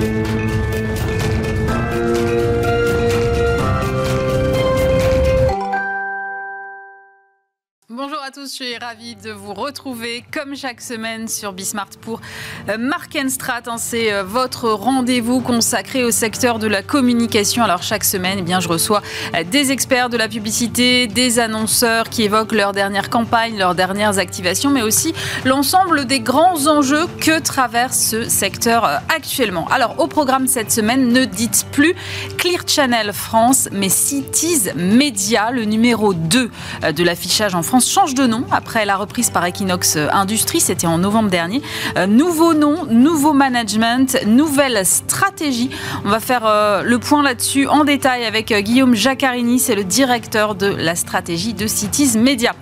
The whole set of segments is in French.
tous, je suis ravie de vous retrouver comme chaque semaine sur Bismart pour euh, Markenstrat. Hein, c'est euh, votre rendez-vous consacré au secteur de la communication. Alors chaque semaine, eh bien, je reçois euh, des experts de la publicité, des annonceurs qui évoquent leurs dernières campagnes, leurs dernières activations, mais aussi l'ensemble des grands enjeux que traverse ce secteur actuellement. Alors au programme cette semaine, ne dites plus Clear Channel France, mais Cities Media, le numéro 2 de l'affichage en France, change de nom après la reprise par Equinox Industries, c'était en novembre dernier. Euh, nouveau nom, nouveau management, nouvelle stratégie. On va faire euh, le point là-dessus en détail avec euh, Guillaume Jaccarini, c'est le directeur de la stratégie de Cities Media.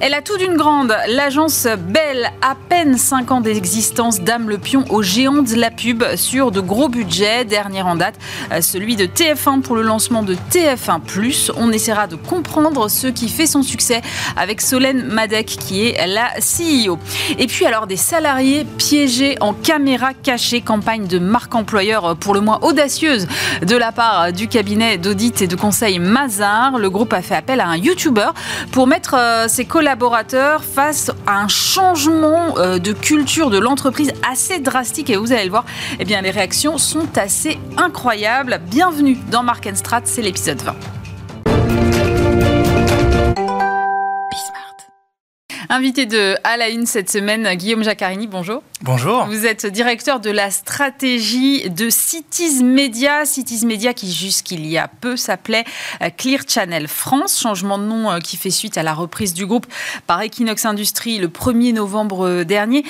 Elle a tout d'une grande, l'agence Belle, à peine 5 ans d'existence, dame le pion au géant de la pub sur de gros budgets. Dernier en date, celui de TF1 pour le lancement de TF1+. On essaiera de comprendre ce qui fait son succès avec Solène Madec qui est la CEO. Et puis alors des salariés piégés en caméra cachée, campagne de marque employeur pour le moins audacieuse de la part du cabinet d'audit et de conseil Mazar. Le groupe a fait appel à un YouTuber pour mettre euh, ses collaborateurs face à un changement euh, de culture de l'entreprise assez drastique et vous allez le voir, eh bien les réactions sont assez incroyables. Bienvenue dans Mark Strat, c'est l'épisode 20. Invité de À la Une cette semaine, Guillaume Jaccarini, bonjour. Bonjour. Vous êtes directeur de la stratégie de Cities Media. Cities Media qui jusqu'il y a peu s'appelait euh, Clear Channel France, changement de nom euh, qui fait suite à la reprise du groupe par Equinox Industries le 1er novembre euh, dernier.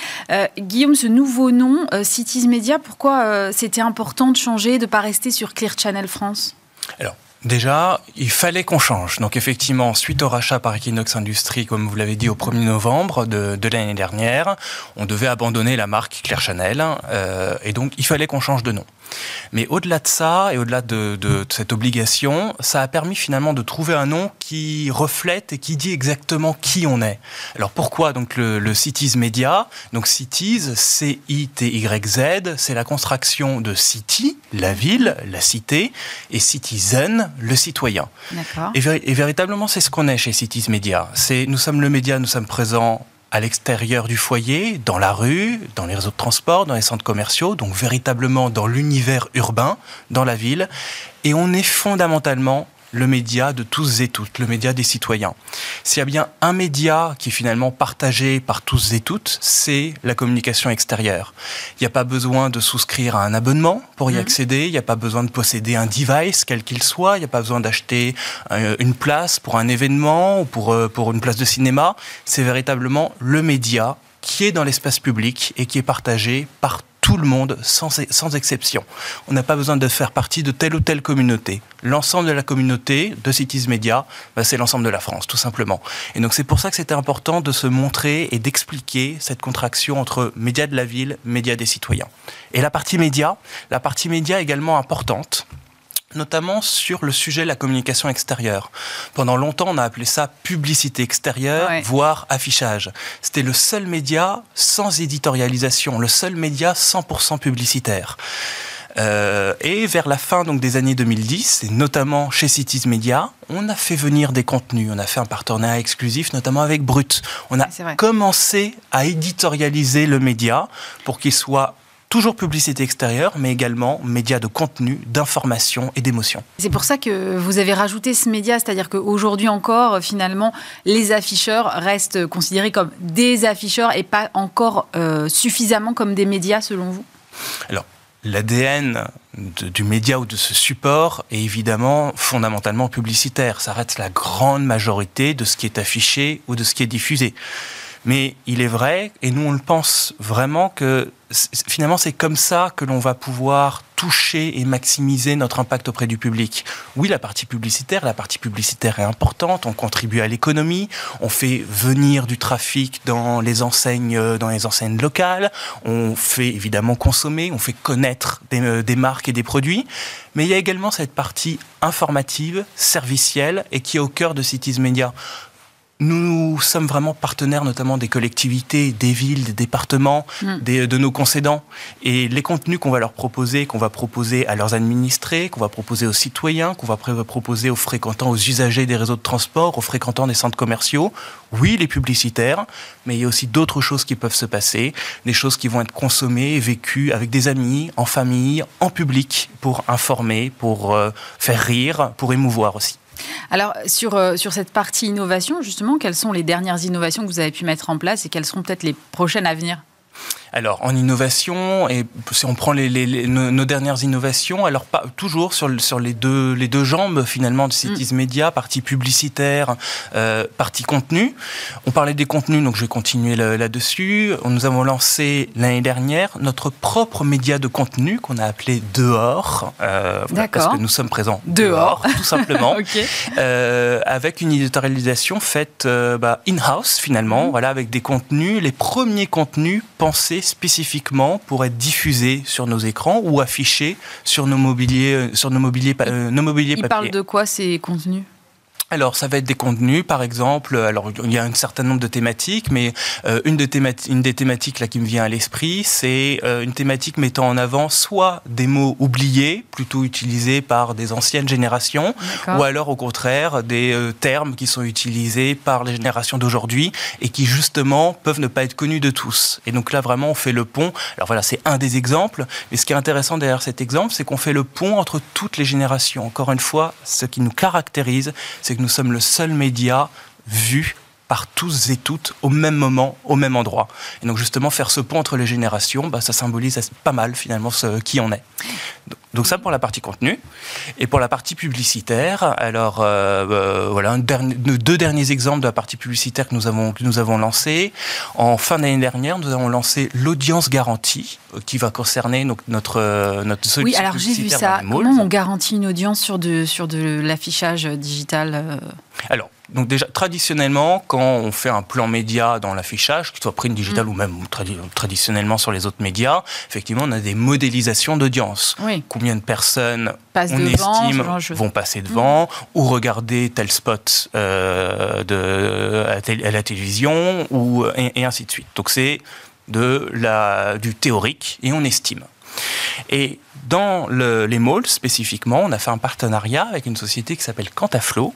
Guillaume, ce nouveau nom, Cities Media, pourquoi c'était important de changer, de ne pas rester sur Clear Channel France? Alors, Déjà, il fallait qu'on change. Donc effectivement, suite au rachat par Equinox Industries, comme vous l'avez dit, au 1er novembre de, l'année dernière, on devait abandonner la marque Claire Chanel. Euh, et donc, il fallait qu'on change de nom. Mais au-delà de ça, et au-delà de, cette obligation, ça a permis finalement de trouver un nom qui reflète et qui dit exactement qui on est. Alors pourquoi donc le, Cities Media? Donc Cities, C-I-T-Y-Z, c'est la contraction de City, la ville, la cité, et Citizen, le citoyen. Et, et véritablement, c'est ce qu'on est chez Cities Media. C'est, nous sommes le média, nous sommes présents à l'extérieur du foyer, dans la rue, dans les réseaux de transport, dans les centres commerciaux, donc véritablement dans l'univers urbain, dans la ville. Et on est fondamentalement le média de tous et toutes, le média des citoyens. S'il y a bien un média qui est finalement partagé par tous et toutes, c'est la communication extérieure. Il n'y a pas besoin de souscrire à un abonnement pour y mhm. accéder, il n'y a pas besoin de posséder un device, quel qu'il soit, il n'y a pas besoin d'acheter euh, une place pour un événement ou pour, euh, pour une place de cinéma. C'est véritablement le média qui est dans l'espace public et qui est partagé par tout le monde, sans, sans exception. On n'a pas besoin de faire partie de telle ou telle communauté. L'ensemble de la communauté de Cities Media, bah, c'est l'ensemble de la France, tout simplement. Et donc c'est pour ça que c'était important de se montrer et d'expliquer cette contraction entre médias de la ville, médias des citoyens. Et la partie média, la partie média également importante, notamment sur le sujet de la communication extérieure. Pendant longtemps, on a appelé ça publicité extérieure, voire affichage. C'était le seul média sans éditorialisation, le seul média 100% publicitaire. Euh, et vers la fin donc des années 2010, et notamment chez Cities Media, on a fait venir des contenus. On a fait un partenariat exclusif, notamment avec Brut. On a commencé à éditorialiser le média pour qu'il soit toujours publicité extérieure, mais également médias de contenu, d'information et d'émotion. C'est pour ça que vous avez rajouté ce média, c'est-à-dire qu'aujourd'hui encore, finalement, les afficheurs restent considérés comme des afficheurs et pas encore euh, suffisamment comme des médias, selon vous? Alors, l'ADN du média ou de ce support est évidemment fondamentalement publicitaire. Ça reste la grande majorité de ce qui est affiché ou de ce qui est diffusé. Mais il est vrai, et nous on le pense vraiment, que finalement c'est comme ça que l'on va pouvoir toucher et maximiser notre impact auprès du public. Oui, la partie publicitaire, la partie publicitaire est importante, on contribue à l'économie, on fait venir du trafic dans les enseignes, dans les enseignes locales, on fait évidemment consommer, on fait connaître des, euh, des marques et des produits, mais il y a également cette partie informative, servicielle et qui est au cœur de Cities Media nous sommes vraiment partenaires notamment des collectivités, des villes, des départements, mm. de nos concédants. Et les contenus qu'on va leur proposer, qu'on va proposer à leurs administrés, qu'on va proposer aux citoyens, qu'on va proposer aux fréquentants, aux usagers des réseaux de transport, aux fréquentants des centres commerciaux, oui, les publicitaires, mais il y a aussi d'autres choses qui peuvent se passer, des choses qui vont être consommées, vécues avec des amis, en famille, en public, pour informer, pour euh, faire rire, pour émouvoir aussi. Alors, sur, euh, sur cette partie innovation, justement, quelles sont les dernières innovations que vous avez pu mettre en place et quelles seront peut-être les prochaines à venir? Alors, en innovation, et si on prend les, nos, dernières innovations, alors pas, toujours sur, sur les, deux, les deux jambes finalement de Cities mm. Media, partie publicitaire, euh, partie contenu. On parlait des contenus, donc je vais continuer là-dessus. Nous avons lancé l'année dernière notre propre média de contenu qu'on a appelé Dehors, euh, parce que nous sommes présents dehors, tout simplement, euh, avec une éditorialisation faite euh, bah, in-house finalement, mm. voilà, avec des contenus, les premiers contenus pensés spécifiquement pour être diffusés sur nos écrans ou affichés sur nos mobiliers, sur nos mobiliers, euh, nos mobiliers papier. Il parle de quoi ces contenus? Alors, ça va être des contenus, par exemple. Alors, il y a un certain nombre de thématiques, mais euh, une, de une, des thématiques là qui me vient à l'esprit, c'est euh, une thématique mettant en avant soit des mots oubliés, plutôt utilisés par des anciennes générations, ou alors au contraire des euh, termes qui sont utilisés par les générations d'aujourd'hui et qui justement peuvent ne pas être connus de tous. Et donc là, vraiment, on fait le pont. Alors voilà, c'est un des exemples. Mais ce qui est intéressant derrière cet exemple, c'est qu'on fait le pont entre toutes les générations. Encore une fois, ce qui nous caractérise, c'est nous sommes le seul média vu par tous et toutes au même moment, au même endroit. Et donc justement, faire ce pont entre les générations, bah, ça symbolise pas mal finalement ce, qui on est. Donc ça pour la partie contenu. Et pour la partie publicitaire, alors euh, euh, voilà, deux derniers exemples de la partie publicitaire que nous avons, que nous avons lancé. En fin d'année dernière, nous avons lancé l'audience garantie, euh, qui va concerner donc, notre, notre solution Oui, alors j'ai vu ça. Comment on garantit une audience sur de, sur de l'affichage digital Alors, donc déjà, traditionnellement, quand on fait un plan média dans l'affichage, qu'il soit print digital mm. ou même traditionnellement sur les autres médias, effectivement, on a des modélisations d'audience. Combien de personnes on estime vont passer devant mm. ou regarder tel spot euh, de, à, la télévision ou, et, ainsi de suite. Donc c'est de la, du théorique et on estime. Et dans les malls spécifiquement, on a fait un partenariat avec une société qui s'appelle Quantaflow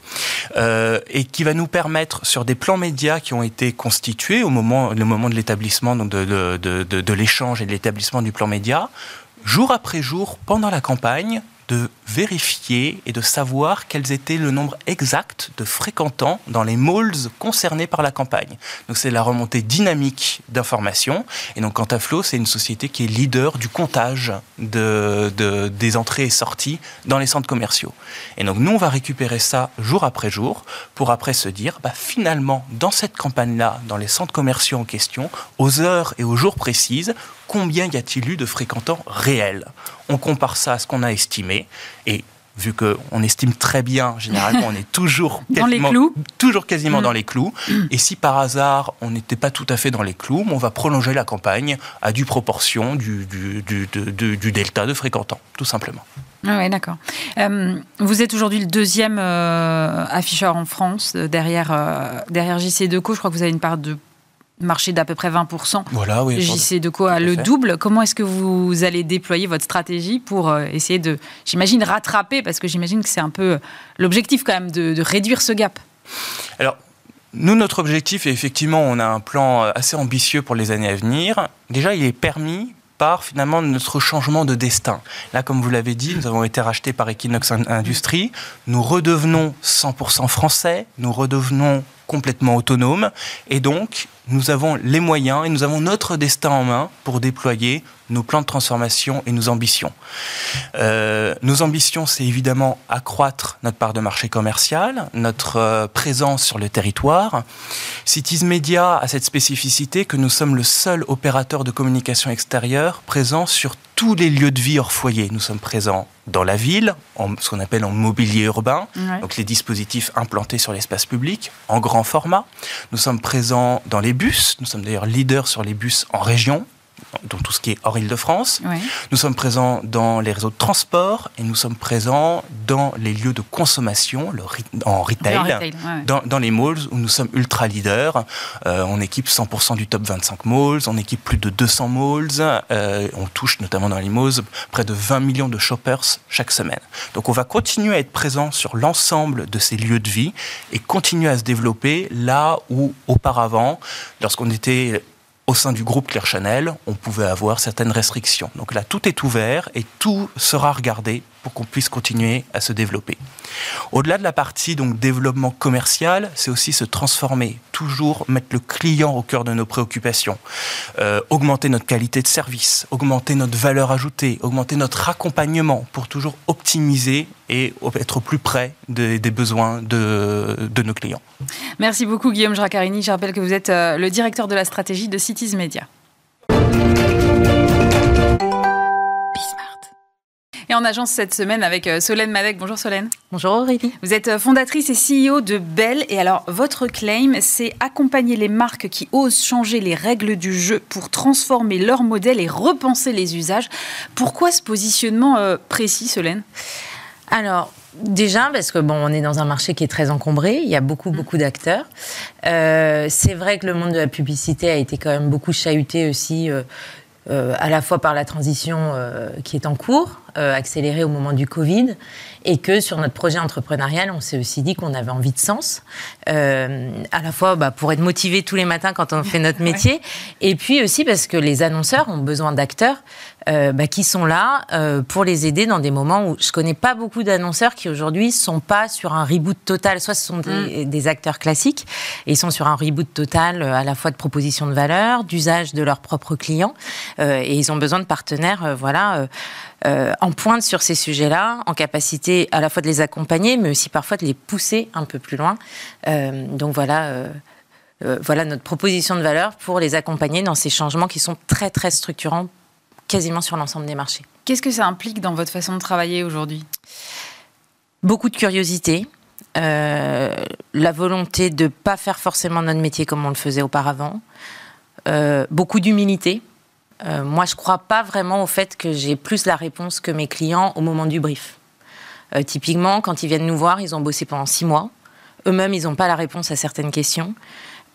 euh, et qui va nous permettre sur des plans médias qui ont été constitués au moment, le moment de l'établissement de, de, de, de l'échange et de l'établissement du plan média, jour après jour pendant la campagne, de vérifier et de savoir quels étaient le nombre exact de fréquentants dans les malls concernés par la campagne. Donc c'est la remontée dynamique d'informations. Et donc Quantaflow, c'est une société qui est leader du comptage de, des entrées et sorties dans les centres commerciaux. Et donc nous, on va récupérer ça jour après jour pour après se dire, bah, finalement, dans cette campagne-là, dans les centres commerciaux en question, aux heures et aux jours précises, combien y a-t-il eu de fréquentants réels? On compare ça à ce qu'on a estimé et vu qu'on estime très bien, généralement, on est toujours dans les clous. toujours quasiment mm. dans les clous. Et si par hasard on n'était pas tout à fait dans les clous, on va prolonger la campagne à du proportion du, du, delta de fréquentants, tout simplement. Ah oui, d'accord. Euh, vous êtes aujourd'hui le deuxième euh, afficheur en France euh, derrière, derrière JC Deco. Je crois que vous avez une part de marché d'à peu près 20%. Voilà, oui. JC de quoi le double. Comment est-ce que vous allez déployer votre stratégie pour euh, essayer de, j'imagine, rattraper, parce que j'imagine que c'est un peu l'objectif quand même de, réduire ce gap Alors, nous, notre objectif, et effectivement, on a un plan euh, assez ambitieux pour les années à venir. Déjà, il est permis par finalement notre changement de destin. Là, comme vous l'avez dit, nous avons été rachetés par Equinox Industries. Nous redevenons 100% français, nous redevenons complètement autonomes et donc nous avons les moyens et nous avons notre destin en main pour déployer nos plans de transformation et nos ambitions. Euh, nos ambitions, c'est évidemment accroître notre part de marché commercial, notre euh, présence sur le territoire. Cities Media a cette spécificité que nous sommes le seul opérateur de communication extérieure présent sur tous les lieux de vie hors foyer. Nous sommes présents dans la ville, en, ce qu'on appelle en mobilier urbain, donc les dispositifs implantés sur l'espace public, en grand format. Nous sommes présents dans les bus, nous sommes d'ailleurs leaders sur les bus en région, donc tout ce qui est hors Île-de-France. Nous sommes présents dans les réseaux de transport et nous sommes présents dans les lieux de consommation, le, en retail, dans, les malls où nous sommes ultra leaders. Euh, on équipe 100% du top 25 malls, on équipe plus de 200 malls, euh, on touche notamment dans les malls près de 20 millions de shoppers chaque semaine. Donc on va continuer à être présent sur l'ensemble de ces lieux de vie et continuer à se développer là où auparavant, lorsqu'on était au sein du groupe Claire Chanel, on pouvait avoir certaines restrictions. Donc là, tout est ouvert et tout sera regardé pour qu'on puisse continuer à se développer. Au-delà de la partie donc développement commercial, c'est aussi se transformer, toujours mettre le client au cœur de nos préoccupations, euh, augmenter notre qualité de service, augmenter notre valeur ajoutée, augmenter notre accompagnement pour toujours optimiser et être plus près des, besoins de, de, nos clients. Merci beaucoup Guillaume Jracarini. Je rappelle que vous êtes euh, le directeur de la stratégie de Cities Media. Et en agence cette semaine avec euh, Solène Madec. Bonjour Solène. Bonjour Aurélie. Vous êtes euh, fondatrice et CEO de Bell. Et alors, votre claim, c'est accompagner les marques qui osent changer les règles du jeu pour transformer leur modèle et repenser les usages. Pourquoi ce positionnement euh, précis, Solène? Alors, Déjà parce que bon, on est dans un marché qui est très encombré. Il y a beaucoup, beaucoup d'acteurs. c'est vrai que le monde de la publicité a été quand même beaucoup chahuté aussi, à la fois par la transition qui est en cours, euh, accéléré au moment du Covid et que sur notre projet entrepreneurial, on s'est aussi dit qu'on avait envie de sens, euh, à la fois bah, pour être motivé tous les matins quand on fait notre métier, et puis aussi parce que les annonceurs ont besoin d'acteurs euh, bah, qui sont là pour les aider dans des moments où je connais pas beaucoup d'annonceurs qui aujourd'hui sont pas sur un reboot total, soit ce sont des, mm. des, acteurs classiques et ils sont sur un reboot total à la fois de proposition de valeur, d'usage de leurs propres clients, et ils ont besoin de partenaires, voilà euh, en pointe sur ces sujets-là, en capacité à la fois de les accompagner, mais aussi parfois de les pousser un peu plus loin. Euh, donc voilà. Euh, voilà notre proposition de valeur pour les accompagner dans ces changements qui sont très très structurants quasiment sur l'ensemble des marchés. Qu'est-ce que ça implique dans votre façon de travailler aujourd'hui? Beaucoup de curiosité, la volonté de ne pas faire forcément notre métier comme on le faisait auparavant, beaucoup d'humilité, euh, moi, je ne crois pas vraiment au fait que j'ai plus la réponse que mes clients au moment du brief. Euh, typiquement, quand ils viennent nous voir, ils ont bossé pendant six mois. Eux-mêmes, ils n'ont pas la réponse à certaines questions.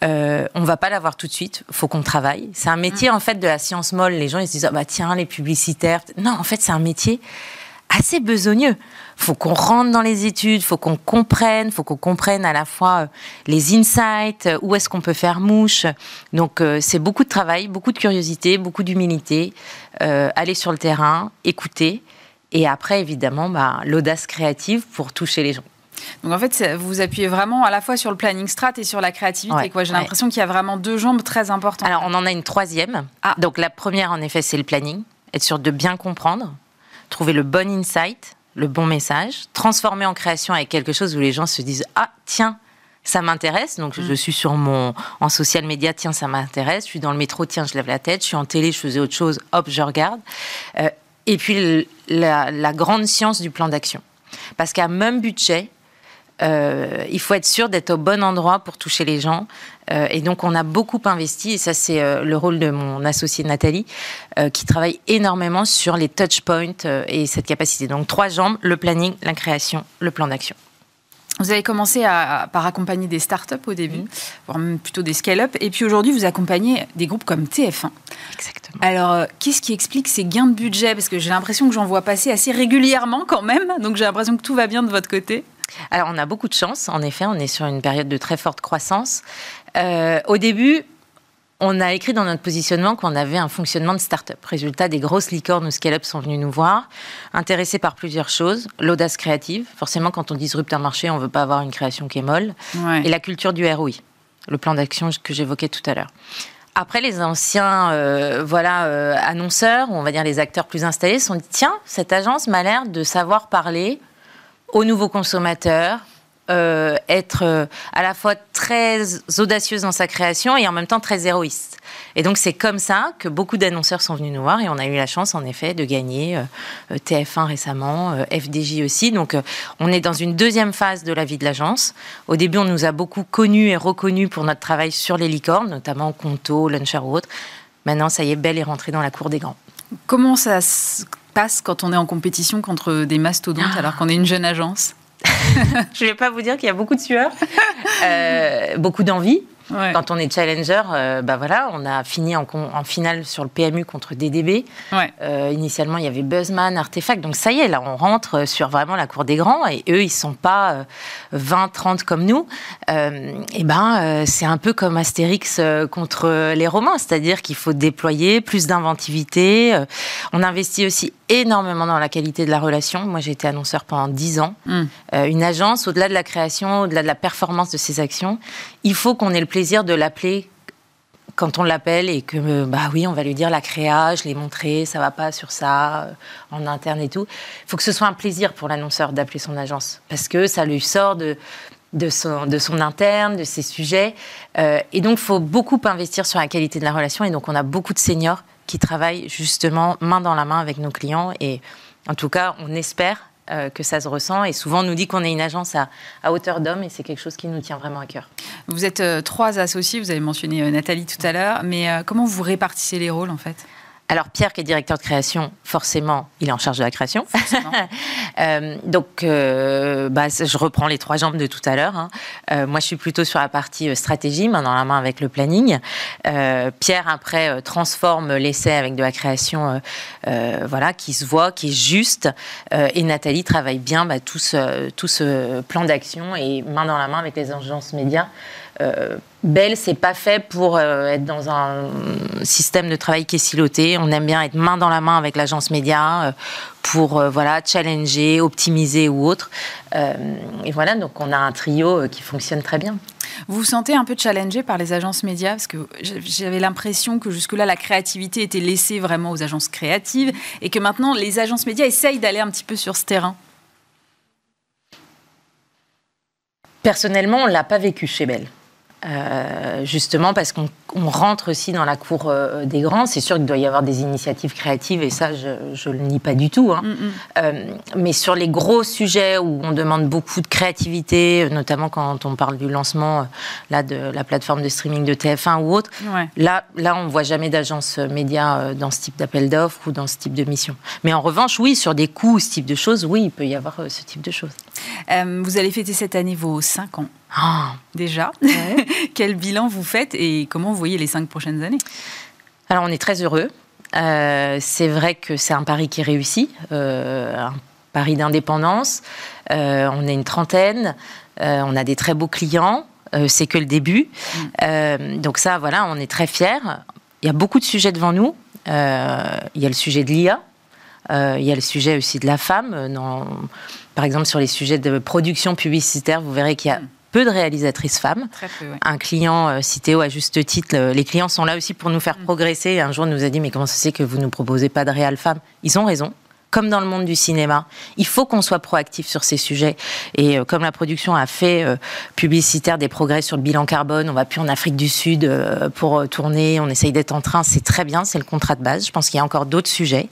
Euh, on va pas l'avoir tout de suite. Faut qu'on travaille. C'est un métier en fait de la science molle. Les gens ils se disent ah bah tiens les publicitaires. Non, en fait c'est un métier assez besogneux. Faut qu'on rentre dans les études, faut qu'on comprenne, faut qu'on comprenne à la fois euh, les insights, euh, où est-ce qu'on peut faire mouche. Donc euh, c'est beaucoup de travail, beaucoup de curiosité, beaucoup d'humilité, aller sur le terrain, écouter, et après évidemment bah, l'audace créative pour toucher les gens. Donc en fait, vous appuyez vraiment à la fois sur le planning strat et sur la créativité. J'ai l'impression qu'il y a vraiment deux jambes très importantes. Alors on en a une troisième. Ah. Donc la première, en effet, c'est le planning. Être sûr de bien comprendre trouver le bon insight, le bon message, transformer en création avec quelque chose où les gens se disent ah tiens ça m'intéresse. Donc, je mm. suis sur mon, en social media, tiens, ça m'intéresse. Je suis dans le métro, tiens, je lève la tête. Je suis en télé, je faisais autre chose, hop, je regarde. Euh, et puis, la, la, grande science du plan d'action. Parce qu'à même budget, euh, il faut être sûr d'être au bon endroit pour toucher les gens. Euh, et donc, on a beaucoup investi, et ça, c'est euh, le rôle de mon associé Nathalie, qui travaille énormément sur les touch points et cette capacité. Donc, trois jambes le planning, la création, le plan d'action. Vous avez commencé à, par accompagner des startups au début, mmh. voire même plutôt des scale-up. Et puis aujourd'hui, vous accompagnez des groupes comme TF1. Exactement. Alors, qu'est-ce qui explique ces gains de budget? Parce que j'ai l'impression que j'en vois passer assez régulièrement quand même. Donc j'ai l'impression que tout va bien de votre côté. Alors, on a beaucoup de chance. En effet, on est sur une période de très forte croissance. Euh, au début, on a écrit dans notre positionnement qu'on avait un fonctionnement de start-up. Résultat, des grosses licornes ou scale-up sont venus nous voir, intéressés par plusieurs choses. L'audace créative. Forcément, quand on disrupte un marché, on ne veut pas avoir une création qui est molle. Et la culture du ROI, le plan d'action que j'évoquais tout à l'heure. Après, les anciens euh, voilà, euh, annonceurs, ou on va dire les acteurs plus installés, se sont dit tiens, cette agence m'a l'air de savoir parler aux nouveaux consommateurs, euh, être euh, à la fois très audacieuse dans sa création et en même temps très héroïste. Et donc c'est comme ça que beaucoup d'annonceurs sont venus nous voir et on a eu la chance en effet de gagner euh, TF1 récemment, FDJ aussi. Donc on est dans une deuxième phase de la vie de l'agence. Au début on nous a beaucoup connus et reconnus pour notre travail sur les licornes, notamment Conto, Launcher ou autres. Maintenant, ça y est, Belle est rentrée dans la cour des grands. Comment ça passe quand on est en compétition contre des mastodontes alors qu'on est une jeune agence Je ne vais pas vous dire qu'il y a beaucoup de sueur, euh, beaucoup d'envie, quand on est challenger, euh, bah voilà, on a fini en, finale sur le PMU contre DDB. Euh, initialement, il y avait Buzzman, Artefact. Donc ça y est, là, on rentre sur vraiment la cour des grands. Et eux, ils sont pas 20, euh, 30 comme nous. et ben, c'est un peu comme Astérix contre les Romains, c'est-à-dire qu'il faut déployer plus d'inventivité. on investit aussi énormément dans la qualité de la relation. Moi, j'ai été annonceur pendant 10 ans. Hmm. une agence, au-delà de la création, au-delà de la performance de ses actions, il faut qu'on ait le plaisir de l'appeler quand on l'appelle et que, bah oui, on va lui dire la créa, je l'ai montré, ça va pas sur ça, euh, en interne et tout. Il faut que ce soit un plaisir pour l'annonceur d'appeler son agence parce que ça lui sort de, de, son, de son interne, de ses sujets. Euh, et donc, il faut beaucoup investir sur la qualité de la relation. Et donc, on a beaucoup de seniors qui travaillent justement main dans la main avec nos clients. Et en tout cas, on espère euh, que ça se ressent. Et souvent, on nous dit qu'on est une agence à, hauteur d'homme et c'est quelque chose qui nous tient vraiment à cœur. Vous êtes euh, trois associés, vous avez mentionné euh, Nathalie tout à l'heure, mais comment vous répartissez les rôles en fait? Alors Pierre, qui est directeur de création, forcément, il est en charge de la création. euh, donc, euh, bah, je reprends les trois jambes de tout à l'heure. Hein. Euh, moi, je suis plutôt sur la partie stratégie, main dans la main avec le planning. Pierre, après, transforme l'essai avec de la création, voilà, qui se voit, qui est juste. et Nathalie travaille bien bah, tout, ce, tout ce plan d'action et main dans la main avec les agences médias euh, Belle, c'est pas fait pour euh, être dans un système de travail qui est siloté. On aime bien être main dans la main avec l'agence média euh, pour voilà challenger, optimiser ou autre. et voilà, donc on a un trio qui fonctionne très bien. Vous vous sentez un peu challengé par les agences médias? Parce que j'avais l'impression que jusque-là, la créativité était laissée vraiment aux agences créatives et que maintenant, les agences médias essayent d'aller un petit peu sur ce terrain. Personnellement, on ne l'a pas vécu chez Belle. Euh, justement parce qu'on rentre aussi dans la cour euh, des grands. C'est sûr qu'il doit y avoir des initiatives créatives et ça, je ne le nie pas du tout. Hein. Mm. Euh, mais sur les gros sujets où on demande beaucoup de créativité, notamment quand on parle du lancement là, de la plateforme de streaming de TF1 ou autre, là, là, on ne voit jamais d'agence média dans ce type d'appel d'offres ou dans ce type de mission. Mais en revanche, oui, sur des coûts, ce type de choses, oui, il peut y avoir ce type de choses. vous allez fêter cette année vos 5 ans. Ah. Déjà, quel bilan vous faites et comment vous voyez les cinq prochaines années? Alors, on est très heureux. Euh, c'est vrai que c'est un pari qui réussit, euh, un pari d'indépendance. Euh, on est une trentaine, on a des très beaux clients. c'est que le début. Mm. donc ça, voilà, on est très fiers. Il y a beaucoup de sujets devant nous. il y a le sujet de l'IA. il y a le sujet aussi de la femme. Dans, par exemple, sur les sujets de production publicitaire, vous verrez qu'il y a mm peu de réalisatrices femmes. Un client euh, cité à juste titre, les clients sont là aussi pour nous faire mm. progresser. Un jour, nous a dit mais comment ça c'est que vous ne proposez pas de réal femmes Ils ont raison comme dans le monde du cinéma. Il faut qu'on soit proactif sur ces sujets. Et euh, comme la production a fait euh, publicitaire des progrès sur le bilan carbone, on va plus en Afrique du Sud pour tourner, on essaye d'être en train, c'est très bien, c'est le contrat de base. Je pense qu'il y a encore d'autres sujets.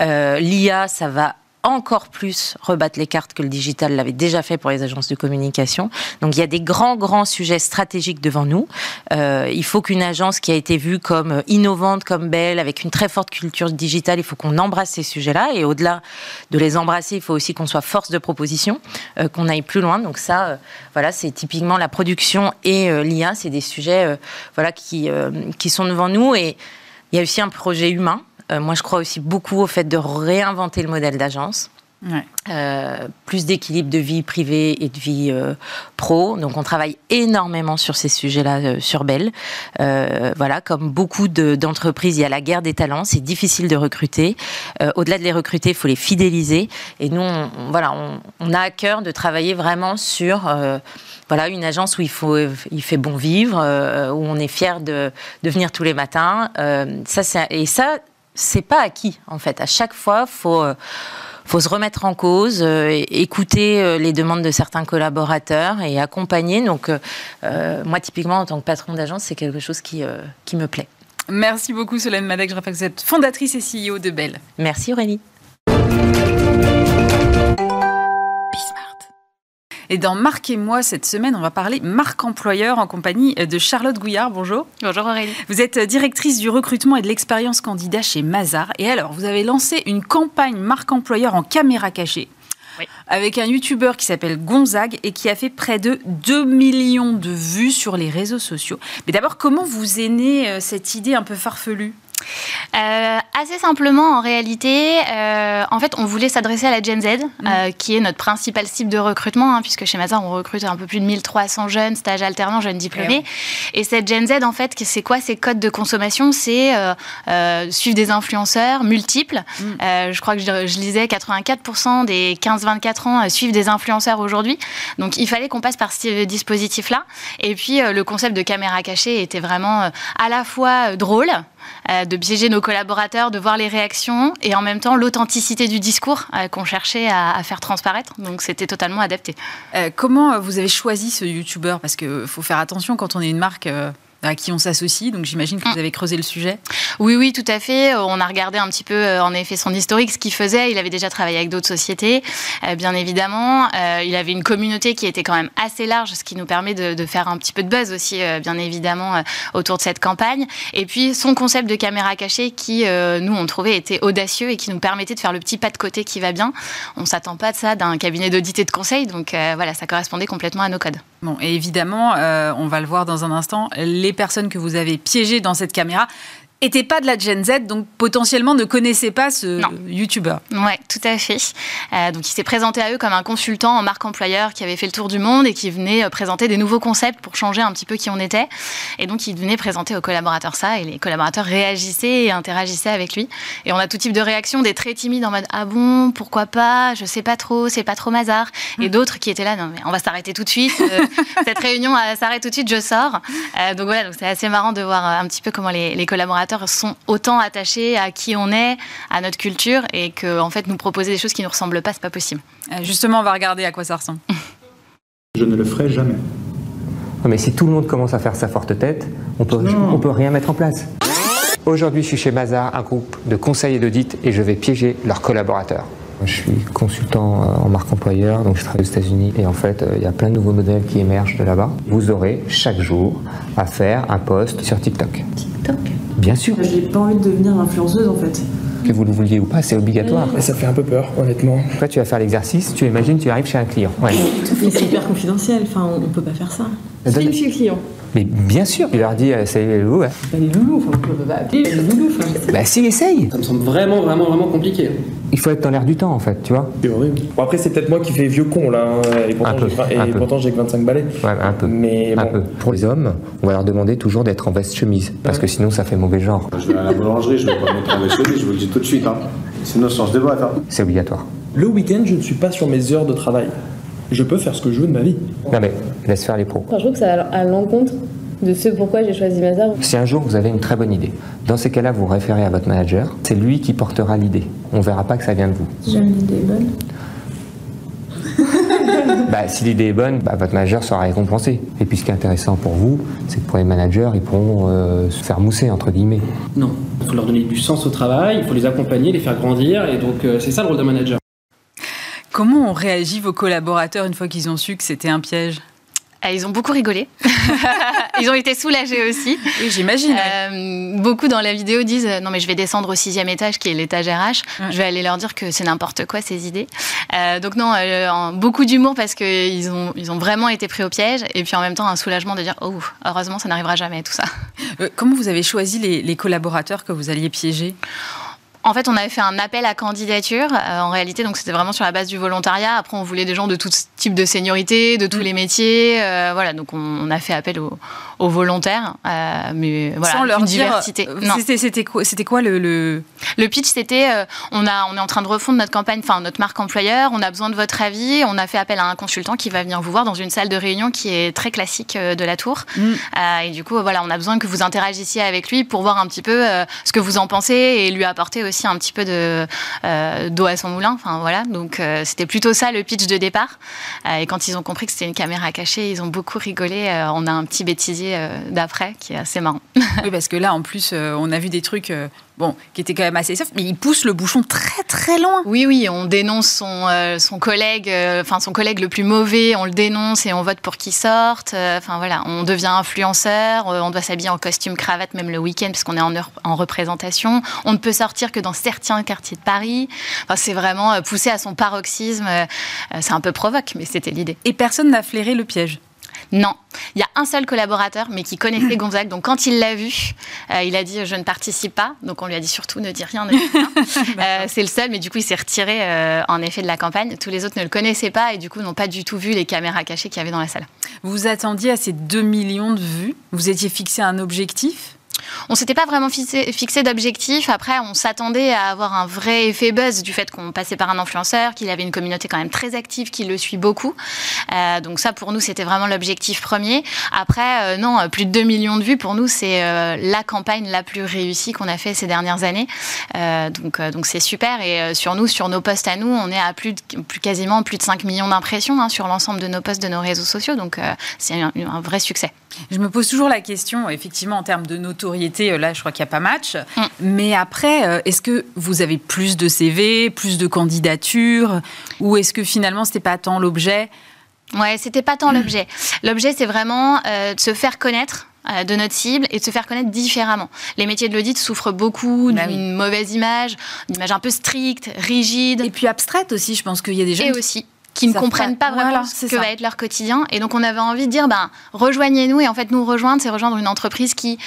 L'IA, ça va encore plus rebattre les cartes que le digital l'avait déjà fait pour les agences de communication. Donc il y a des grands, grands sujets stratégiques devant nous. Euh, il faut qu'une agence qui a été vue comme innovante, comme belle, avec une très forte culture digitale, il faut qu'on embrasse ces sujets-là. Et au-delà de les embrasser, il faut aussi qu'on soit force de proposition, euh, qu'on aille plus loin. Donc ça, euh, voilà, c'est typiquement la production et l'IA, c'est des sujets voilà, qui, qui sont devant nous. Et il y a aussi un projet humain euh, moi, je crois aussi beaucoup au fait de réinventer le modèle d'agence. Euh, plus d'équilibre de vie privée et de vie euh, pro. Donc on travaille énormément sur ces sujets-là sur Belle. voilà, comme beaucoup d'entreprises, il y a la guerre des talents. C'est difficile de recruter. Au-delà de les recruter, il faut les fidéliser. Et nous, on, voilà, on, a à cœur de travailler vraiment sur voilà, une agence où il, faut, il fait bon vivre, où on est fier de, de venir tous les matins. ça, et ça, c'est pas acquis en fait. À chaque fois, faut euh, faut se remettre en cause, euh, écouter euh, les demandes de certains collaborateurs et accompagner. Donc, moi, typiquement, en tant que patron d'agence, c'est quelque chose qui, qui me plaît. Merci beaucoup, Solène Madec. Je rappelle que vous êtes fondatrice et CEO de Belle. Merci, Aurélie. Et dans Marc et moi, cette semaine, on va parler marque employeur en compagnie de Charlotte Gouillard. Bonjour. Bonjour Aurélie. Vous êtes directrice du recrutement et de l'expérience candidat chez Mazar. Et alors, vous avez lancé une campagne marque employeur en caméra cachée. Avec un youtubeur qui s'appelle Gonzague et qui a fait près de 2 millions de vues sur les réseaux sociaux. Mais d'abord, comment vous est née euh, cette idée un peu farfelue? Euh, assez simplement, en réalité, euh, en fait, on voulait s'adresser à la Gen Z, mm. euh, qui est notre principal cible de recrutement, hein, puisque chez Mazar, on recrute un peu plus de 1300 jeunes, stages alternants, jeunes diplômés. Eh Et, cette Gen Z, en fait, c'est quoi ces codes de consommation? C'est suivre des influenceurs multiples. Mm. je crois que je, je lisais 84% des 15-24 ans suivent des influenceurs aujourd'hui. Donc, il fallait qu'on passe par ce dispositif-là. Et puis, le concept de caméra cachée était vraiment à la fois drôle, euh, de piéger nos collaborateurs, de voir les réactions et en même temps l'authenticité du discours euh, qu'on cherchait à, faire transparaître. Donc c'était totalement adapté. Euh, comment vous avez choisi ce YouTuber? Parce qu'il faut faire attention quand on est une marque à qui on s'associe. Donc j'imagine que vous mm. avez creusé le sujet. Oui, oui, tout à fait. On a regardé un petit peu, euh, en effet, son historique, ce qu'il faisait. Il avait déjà travaillé avec d'autres sociétés, euh, bien évidemment. Euh, il avait une communauté qui était quand même assez large, ce qui nous permet de, faire un petit peu de buzz aussi, bien évidemment, autour de cette campagne. Et puis son concept de caméra cachée qui, nous, on trouvait était audacieux et qui nous permettait de faire le petit pas de côté qui va bien. On s'attend pas de ça d'un cabinet d'audit et de conseil. Donc voilà, ça correspondait complètement à nos codes. Bon, et évidemment, on va le voir dans un instant, les personnes que vous avez piégées dans cette caméra n'était pas de la Gen Z, donc potentiellement ne connaissait pas ce YouTuber. Oui, tout à fait. Euh, donc il s'est présenté à eux comme un consultant en marque employeur qui avait fait le tour du monde et qui venait euh, présenter des nouveaux concepts pour changer un petit peu qui on était. Et donc il venait présenter aux collaborateurs ça et les collaborateurs réagissaient et interagissaient avec lui. Et on a tout type de réactions, des très timides en mode ah bon, pourquoi pas, je sais pas trop, c'est pas trop mazar. Et mm. d'autres qui étaient là, non mais on va s'arrêter tout de suite, euh, cette réunion s'arrête tout de suite, je sors. donc voilà, donc c'est assez marrant de voir un petit peu comment les, les collaborateurs sont autant attachés à qui on est, à notre culture, et que en fait nous proposer des choses qui ne nous ressemblent pas, c'est pas possible. Euh, justement, on va regarder à quoi ça ressemble. Je ne le ferai jamais. mais si tout le monde commence à faire sa forte tête, on peut, on peut rien mettre en place. Aujourd'hui, je suis chez Mazar, un groupe de conseils et d'audit, et je vais piéger leurs collaborateurs. Je suis consultant euh, en marque employeur, donc je travaille aux États-Unis et en fait, euh, il y a plein de nouveaux modèles qui émergent de là-bas. Vous aurez chaque jour à faire un post sur TikTok. TikTok? Bien sûr. J'ai pas envie de devenir influenceuse en fait. Que vous le vouliez ou pas, c'est obligatoire. Ça fait un peu peur, honnêtement. Toi, tu vas faire l'exercice, tu imagines, tu arrives chez un client. Ouais. c'est hyper confidentiel, enfin, on peut pas faire ça. C'est chez le client. Mais bien sûr, il leur dit, euh, c'est les loulous. Hein. Pas les loulous, enfin, on peut pas appeler les loulous. Bah si, essaye. Ça me semble vraiment, vraiment, vraiment compliqué. Il faut être dans l'air du temps, en fait, tu vois. C'est horrible. Bon, après, c'est peut-être moi qui fais vieux con, là. Hein, et pourtant, j'ai que 25 balais. Ouais, un peu. Mais un peu. Pour les hommes, on va leur demander toujours d'être en veste chemise. Parce que sinon, ça fait mauvais genre. Je vais à la boulangerie, je vais pas mettre en veste chemise, je vous le dis tout de suite. Hein. Sinon, je change de boîte. Hein. C'est obligatoire. Le week-end, je ne suis pas sur mes heures de travail. Je peux faire ce que je veux de ma vie. Non, mais laisse faire les pros. je trouve que ça à l'encontre de ce pourquoi j'ai choisi Mazar. Si un jour vous avez une très bonne idée, dans ces cas-là, vous référez à votre manager, c'est lui qui portera l'idée. On ne verra pas que ça vient de vous. Si jamais l'idée est bonne. bah, si l'idée est bonne, bah, votre manager sera récompensé. Et puis ce qui est intéressant pour vous, c'est que pour les managers, ils pourront euh, se faire mousser, entre guillemets. Non, il faut leur donner du sens au travail, il faut les accompagner, les faire grandir, et donc euh, c'est ça le rôle d'un manager. Comment ont réagi vos collaborateurs une fois qu'ils ont su que c'était un piège? Ils ont beaucoup rigolé. ils ont été soulagés aussi. Oui, j'imagine. Euh, beaucoup dans la vidéo disent non mais je vais descendre au sixième étage qui est l'étage RH. Je vais aller leur dire que c'est n'importe quoi ces idées. Euh, donc non, euh, beaucoup d'humour parce qu'ils ont ils ont vraiment été pris au piège et puis en même temps un soulagement de dire oh heureusement ça n'arrivera jamais tout ça. comment vous avez choisi les collaborateurs que vous alliez piéger? En fait, on avait fait un appel à candidature. Euh, en réalité, donc c'était vraiment sur la base du volontariat. Après, on voulait des gens de tout type de seniorité, de tous mm. les métiers. Euh, voilà, donc on, a fait appel aux, volontaires, euh, mais voilà, Sans leur une diversité. C'était quoi, quoi le, le, pitch C'était on a, on est en train de refondre notre campagne, enfin notre marque employeur. On a besoin de votre avis. On a fait appel à un consultant qui va venir vous voir dans une salle de réunion qui est très classique de la tour. Mm. et du coup, voilà, on a besoin que vous interagissiez avec lui pour voir un petit peu ce que vous en pensez et lui apporter aussi un petit peu de euh, d'eau à son moulin. Enfin voilà, donc euh, c'était plutôt ça le pitch de départ. Euh, et quand ils ont compris que c'était une caméra cachée, ils ont beaucoup rigolé. on a un petit bêtisier l'année d'après, qui est assez marrant. oui, parce que là, en plus, on a vu des trucs bon, qui était quand même assez soft, mais il pousse le bouchon très très loin. Oui, oui, on dénonce son, euh, son collègue, euh, enfin son collègue le plus mauvais, on le dénonce et on vote pour qu'il sorte. Euh, enfin voilà, on devient influenceur, on doit s'habiller en costume cravate même le week-end parce qu'on est en, en représentation. On ne peut sortir que dans certains quartiers de Paris. Enfin, c'est vraiment poussé à son paroxysme. c'est un peu provoque, mais c'était l'idée. Et personne n'a flairé le piège. Non, il y a un seul collaborateur, mais qui connaissait Gonzague. Donc quand il l'a vu, euh, il a dit je ne participe pas. Donc on lui a dit surtout ne dis rien. Ne dis rien. Euh, c'est le seul, mais du coup il s'est retiré euh, en effet de la campagne. Tous les autres ne le connaissaient pas et du coup n'ont pas du tout vu les caméras cachées qu'il y avait dans la salle. Vous attendiez à ces 2 millions de vues? Vous étiez fixé un objectif? On s'était pas vraiment fixé, d'objectif. Après, on s'attendait à avoir un vrai effet buzz du fait qu'on passait par un influenceur, qu'il avait une communauté quand même très active, qui le suit beaucoup. Euh, donc ça, pour nous, c'était vraiment l'objectif premier. Après, euh, non, plus de 2 millions de vues, pour nous, c'est euh, la campagne la plus réussie qu'on a fait ces dernières années. donc donc c'est super. Et sur nous, sur nos posts à nous, on est à plus, quasiment plus de 5 millions d'impressions hein, sur l'ensemble de nos posts de nos réseaux sociaux. Donc c'est un vrai succès. Je me pose toujours la question, effectivement, en termes de notoriété, euh, là, je crois qu'il n'y a pas match. Mm. Mais après, euh, est-ce que vous avez plus de CV, plus de candidatures Ou est-ce que finalement, ce n'était pas tant l'objet? Ouais, c'était pas tant l'objet. L'objet, c'est vraiment euh, de se faire connaître de notre cible et de se faire connaître différemment. Les métiers de l'audit souffrent beaucoup bah d'une mauvaise image, d'une image un peu stricte, rigide. Et puis abstraite aussi, je pense qu'il y a des gens... Et aussi qui ne comprennent pas, vraiment ce que va être leur quotidien. Et donc, on avait envie de dire, ben, rejoignez-nous. Et en fait, nous rejoindre, c'est rejoindre une entreprise qui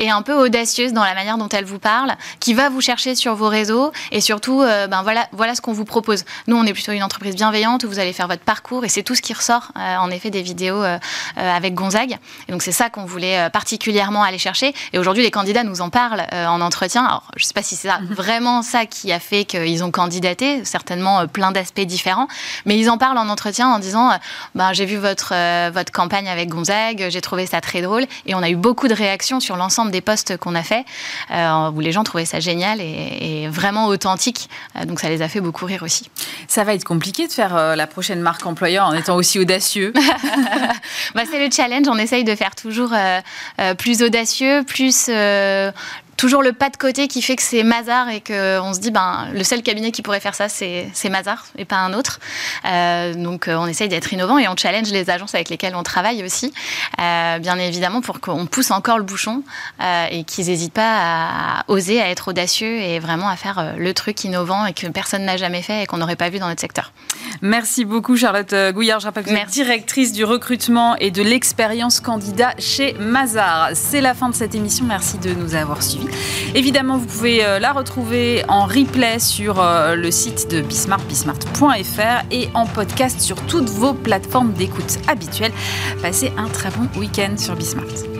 est un peu audacieuse dans la manière dont elle vous parle, qui va vous chercher sur vos réseaux et surtout, euh, ben voilà, voilà ce qu'on vous propose. Nous, on est plutôt une entreprise bienveillante où vous allez faire votre parcours et c'est tout ce qui ressort euh, en effet des vidéos euh, avec Gonzague. Et donc c'est ça qu'on voulait particulièrement aller chercher. Et aujourd'hui, les candidats nous en parlent en entretien. Alors, je ne sais pas si c'est mhm. vraiment ça qui a fait qu'ils ont candidaté, certainement plein d'aspects différents, mais ils en parlent en entretien en disant, ben, j'ai vu votre votre campagne avec Gonzague, j'ai trouvé ça très drôle et on a eu beaucoup de réactions sur l'ensemble des postes qu'on a fait euh, où les gens trouvaient ça génial et, vraiment authentique. Euh, donc ça les a fait beaucoup rire aussi. Ça va être compliqué de faire euh, la prochaine marque employeur en étant aussi audacieux. bah, c'est le challenge. On essaye de faire toujours plus audacieux, plus toujours le pas de côté qui fait que c'est Mazar et qu'on se dit ben le seul cabinet qui pourrait faire ça c'est Mazar et pas un autre. Euh, donc euh, on essaye d'être innovant et on challenge les agences avec lesquelles on travaille aussi, euh, bien évidemment pour qu'on pousse encore le bouchon et qu'ils n'hésitent pas à oser, à être audacieux et vraiment à faire le truc innovant et que personne n'a jamais fait et qu'on n'aurait pas vu dans notre secteur. Merci beaucoup Charlotte Gouillard. Je rappelle que directrice du recrutement et de l'expérience candidat chez Mazar. C'est la fin de cette émission. Merci de nous avoir suivis. Évidemment, vous pouvez euh, la retrouver en replay sur euh, le site de Bismart, bismart.fr et en podcast sur toutes vos plateformes d'écoute habituelles. Passez un très bon week-end sur Bismart.